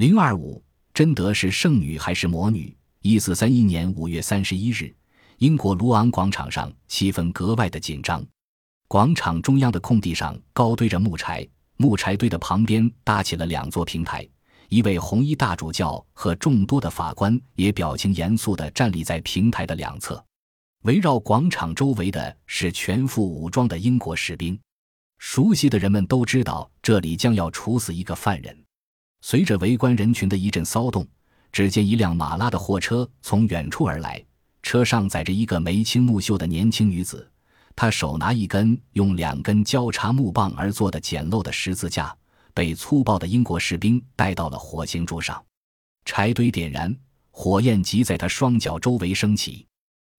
零二五，贞德是圣女还是魔女？一四三一年五月三十一日，英国卢昂广场上气氛格外的紧张。广场中央的空地上高堆着木柴，木柴堆的旁边搭起了两座平台。一位红衣大主教和众多的法官也表情严肃地站立在平台的两侧。围绕广场周围的是全副武装的英国士兵。熟悉的人们都知道，这里将要处死一个犯人。随着围观人群的一阵骚动，只见一辆马拉的货车从远处而来，车上载着一个眉清目秀的年轻女子，她手拿一根用两根交叉木棒而做的简陋的十字架，被粗暴的英国士兵带到了火刑柱上。柴堆点燃，火焰即在他双脚周围升起，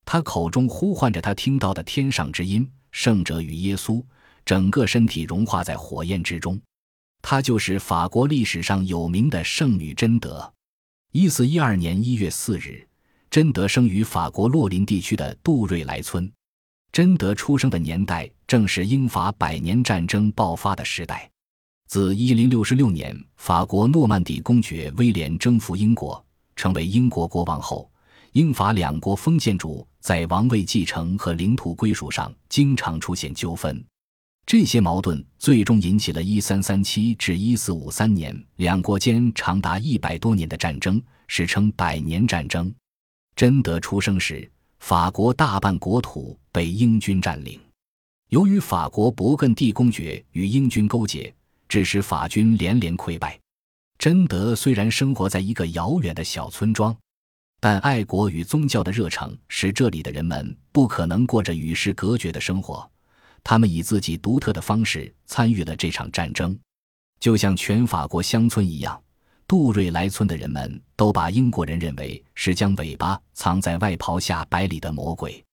他口中呼唤着他听到的天上之音：圣者与耶稣。整个身体融化在火焰之中，她就是法国历史上有名的圣女贞德。一四一二年一月四日，贞德生于法国洛林地区的杜瑞莱村。贞德出生的年代正是英法百年战争爆发的时代。自一零六六年法国诺曼底公爵威廉征服英国，成为英国国王后，英法两国封建主在王位继承和领土归属上经常出现纠纷。这些矛盾最终引起了1337至1453年两国间长达一百多年的战争，史称百年战争。贞德出生时，法国大半国土被英军占领。由于法国勃艮第公爵与英军勾结，致使法军连连溃败。贞德虽然生活在一个遥远的小村庄，但爱国与宗教的热诚使这里的人们不可能过着与世隔绝的生活。他们以自己独特的方式参与了这场战争，就像全法国乡村一样。杜瑞莱村的人们都把英国人认为是将尾巴藏在外袍下百里的魔鬼。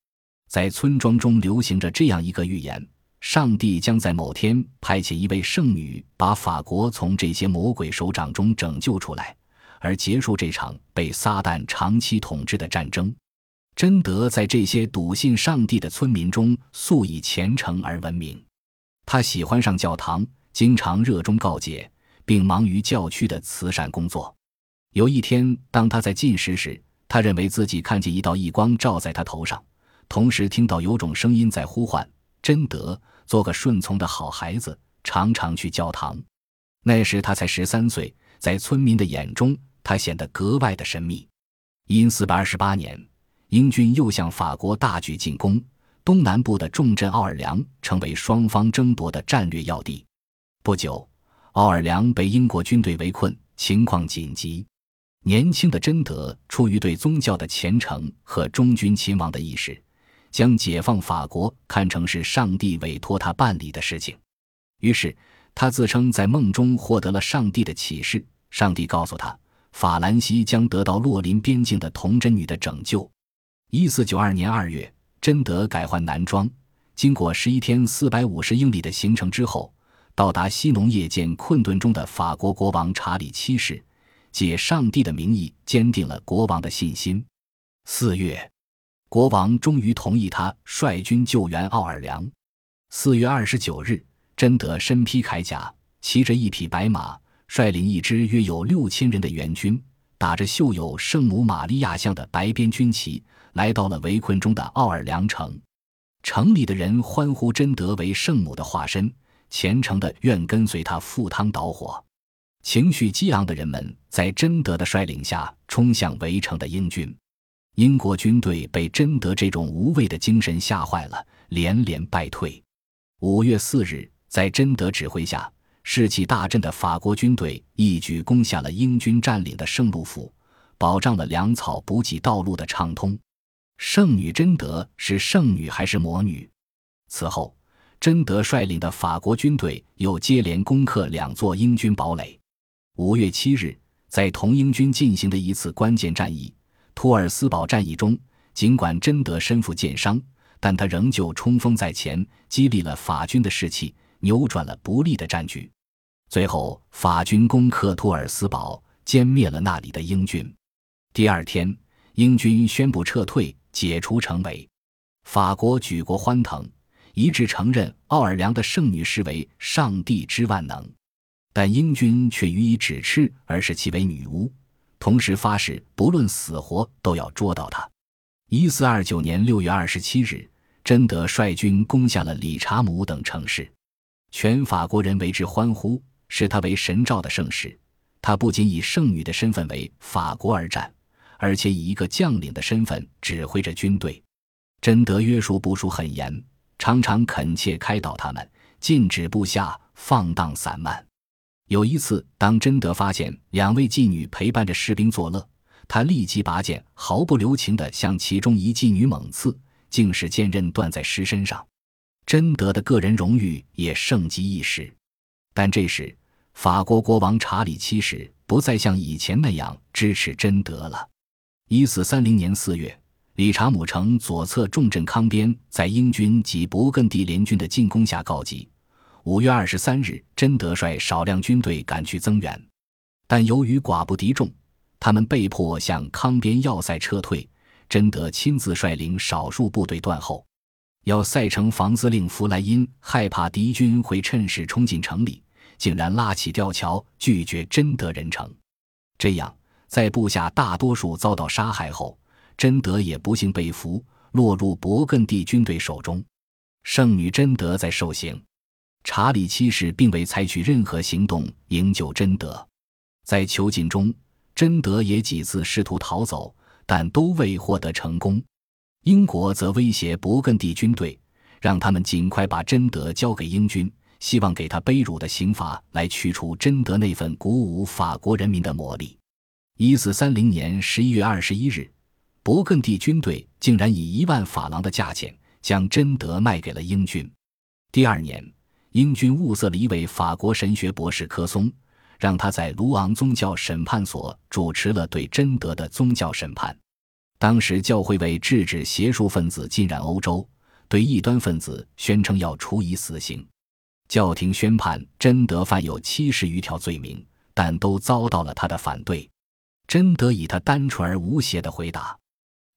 在村庄中流行着这样一个预言：上帝将在某天派遣一位圣女，把法国从这些魔鬼手掌中拯救出来，而结束这场被撒旦长期统治的战争。贞德在这些笃信上帝的村民中素以虔诚而闻名。他喜欢上教堂，经常热衷告解，并忙于教区的慈善工作。有一天，当他在进食时，他认为自己看见一道异光照在他头上，同时听到有种声音在呼唤：“贞德，做个顺从的好孩子，常常去教堂。”那时他才十三岁，在村民的眼中，他显得格外的神秘。因四百二十八年。英军又向法国大举进攻，东南部的重镇奥尔良成为双方争夺的战略要地。不久，奥尔良被英国军队围困，情况紧急。年轻的贞德出于对宗教的虔诚和忠君亲王的意识，将解放法国看成是上帝委托他办理的事情。于是，他自称在梦中获得了上帝的启示，上帝告诉他，法兰西将得到洛林边境的童贞女的拯救。一四九二年二月，贞德改换男装，经过十一天四百五十英里的行程之后，到达西农夜间困顿中的法国国王查理七世，借上帝的名义坚定了国王的信心。四月，国王终于同意他率军救援奥尔良。四月二十九日，贞德身披铠甲，骑着一匹白马，率领一支约有六千人的援军，打着绣有圣母玛利亚像的白边军旗。来到了围困中的奥尔良城，城里的人欢呼贞德为圣母的化身，虔诚的愿跟随他赴汤蹈火。情绪激昂的人们在贞德的率领下冲向围城的英军，英国军队被贞德这种无畏的精神吓坏了，连连败退。五月四日，在贞德指挥下，士气大振的法国军队一举攻下了英军占领的圣路府，保障了粮草补给道路的畅通。圣女贞德是圣女还是魔女？此后，贞德率领的法国军队又接连攻克两座英军堡垒。五月七日，在同英军进行的一次关键战役——托尔斯堡战役中，尽管贞德身负剑伤，但他仍旧冲锋在前，激励了法军的士气，扭转了不利的战局。最后，法军攻克托尔斯堡，歼灭了那里的英军。第二天，英军宣布撤退。解除城围，法国举国欢腾，一致承认奥尔良的圣女是为上帝之万能。但英军却予以指斥，而视其为女巫，同时发誓不论死活都要捉到她。一四二九年六月二十七日，贞德率军攻下了理查姆等城市，全法国人为之欢呼，视他为神召的圣使。他不仅以圣女的身份为法国而战，而且以一个将领的身份指挥着军队。贞德约束部署很严，常常恳切开导他们，禁止部下放荡散漫。有一次，当贞德发现两位妓女陪伴着士兵作乐，他立即拔剑，毫不留情地向其中一妓女猛刺，竟使剑刃断在尸身上。贞德的个人荣誉也盛极一时。但这时，法国国王查理七世不再像以前那样支持贞德了。一四三零年四月，理查姆城左侧重镇康边在英军及勃艮第联军的进攻下告急。五月二十三日，贞德率少量军队赶去增援，但由于寡不敌众，他们被迫向康边要塞撤退。贞德亲自率领少数部队断后。要塞城防司令弗莱因害怕敌军会趁势冲进城里，竟然拉起吊桥拒绝贞德人城。这样，在部下大多数遭到杀害后，贞德也不幸被俘，落入勃艮第军队手中。圣女贞德在受刑。查理七世并未采取任何行动营救贞德，在囚禁中，贞德也几次试图逃走，但都未获得成功。英国则威胁勃艮第军队，让他们尽快把贞德交给英军，希望给他卑辱的刑罚来去除贞德那份鼓舞法国人民的魔力。一四三零年十一月二十一日，勃艮第军队竟然以一万法郎的价钱将贞德卖给了英军。第二年。英军物色了一位法国神学博士科松，让他在卢昂宗教审判所主持了对贞德的宗教审判。当时教会为制止邪术分子浸染欧洲，对异端分子宣称要处以死刑。教廷宣判贞德犯有七十余条罪名，但都遭到了他的反对。贞德以他单纯而无邪的回答，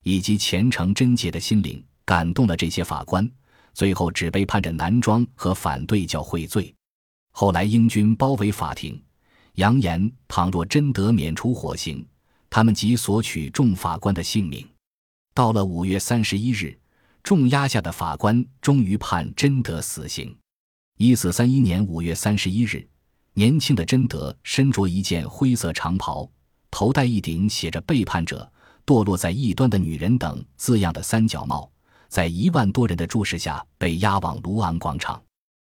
以及虔诚贞洁的心灵，感动了这些法官。最后只被判着男装和反对教会罪。后来英军包围法庭，扬言倘若贞德免除火刑，他们即索取众法官的性命。到了五月三十一日，重压下的法官终于判贞德死刑。一四三一年五月三十一日，年轻的贞德身着一件灰色长袍，头戴一顶写着“背叛者”“堕落在异端的女人”等字样的三角帽。在一万多人的注视下，被押往卢昂广场，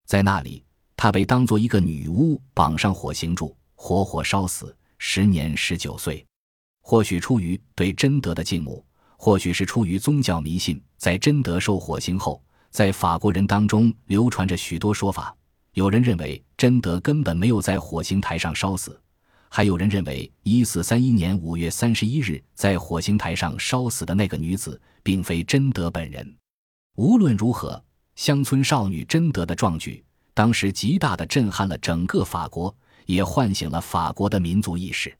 在那里，他被当作一个女巫绑上火刑柱，活活烧死，时年十九岁。或许出于对贞德的敬慕，或许是出于宗教迷信，在贞德受火刑后，在法国人当中流传着许多说法。有人认为贞德根本没有在火刑台上烧死。还有人认为，一四三一年五月三十一日在火星台上烧死的那个女子，并非贞德本人。无论如何，乡村少女贞德的壮举，当时极大的震撼了整个法国，也唤醒了法国的民族意识。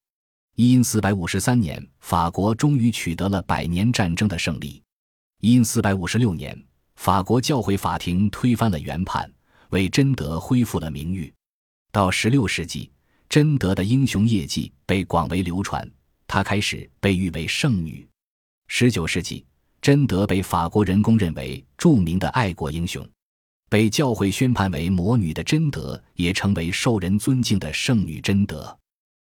因四百五十三年，法国终于取得了百年战争的胜利。因四百五十六年，法国教会法庭推翻了原判，为贞德恢复了名誉。到十六世纪。贞德的英雄业绩被广为流传，她开始被誉为圣女。十九世纪，贞德被法国人公认为著名的爱国英雄，被教会宣判为魔女的贞德也成为受人尊敬的圣女贞德。